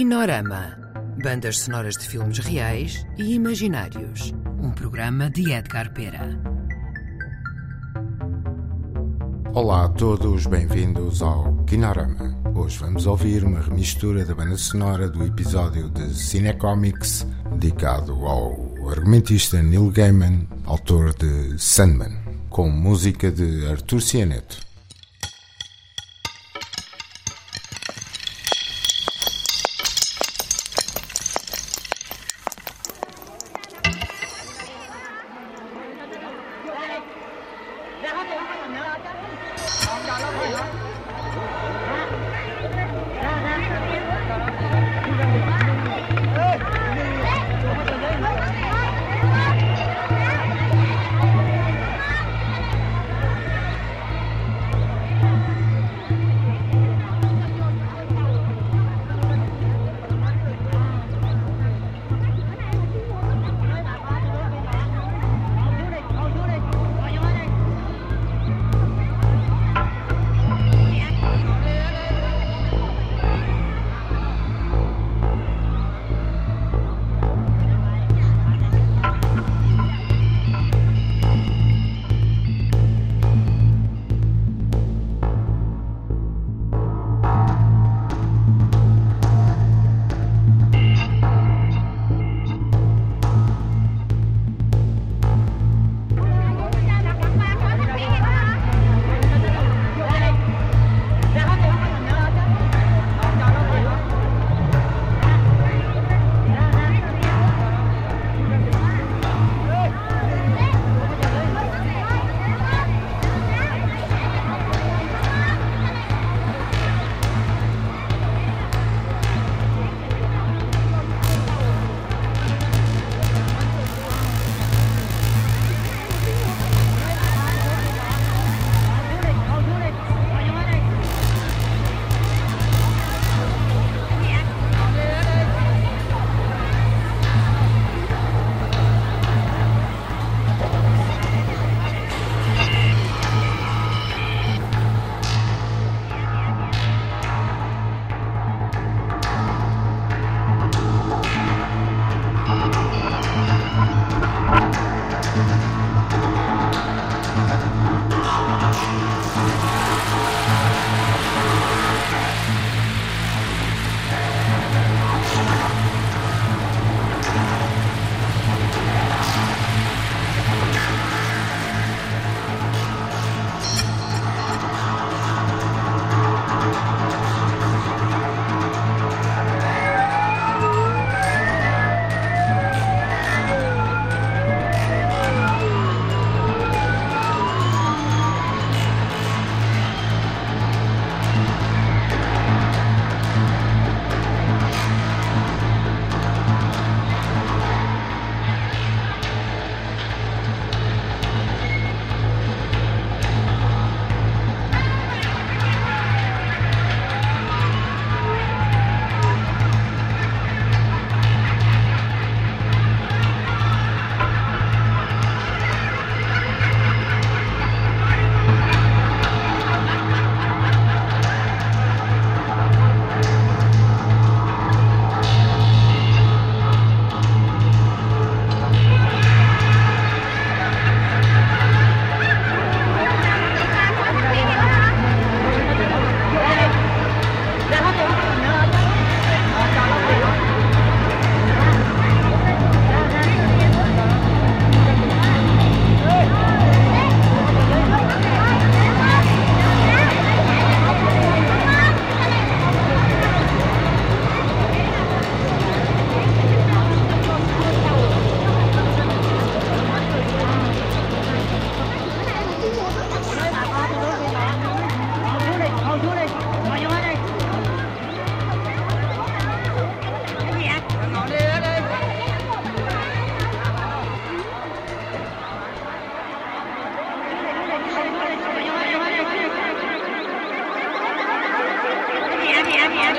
Kinorama. Bandas sonoras de filmes reais e imaginários. Um programa de Edgar Pera. Olá a todos, bem-vindos ao Kinorama. Hoje vamos ouvir uma remistura da banda sonora do episódio de Cinecomics dedicado ao argumentista Neil Gaiman, autor de Sandman, com música de Artur Cianeto. Thank you.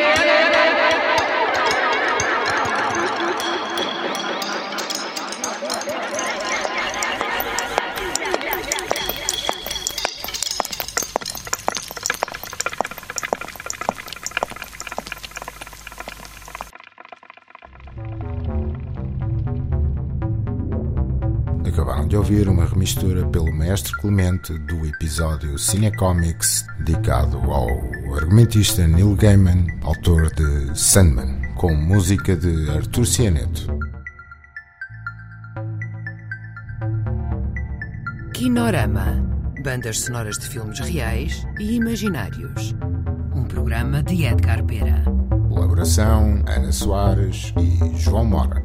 Yeah. Acabaram de ouvir uma remistura pelo mestre Clemente do episódio Cinecomics dedicado ao argumentista Neil Gaiman, autor de Sandman, com música de Artur Cianeto. Kinorama Bandas sonoras de filmes reais e imaginários. Um programa de Edgar Pera. Colaboração Ana Soares e João Mora.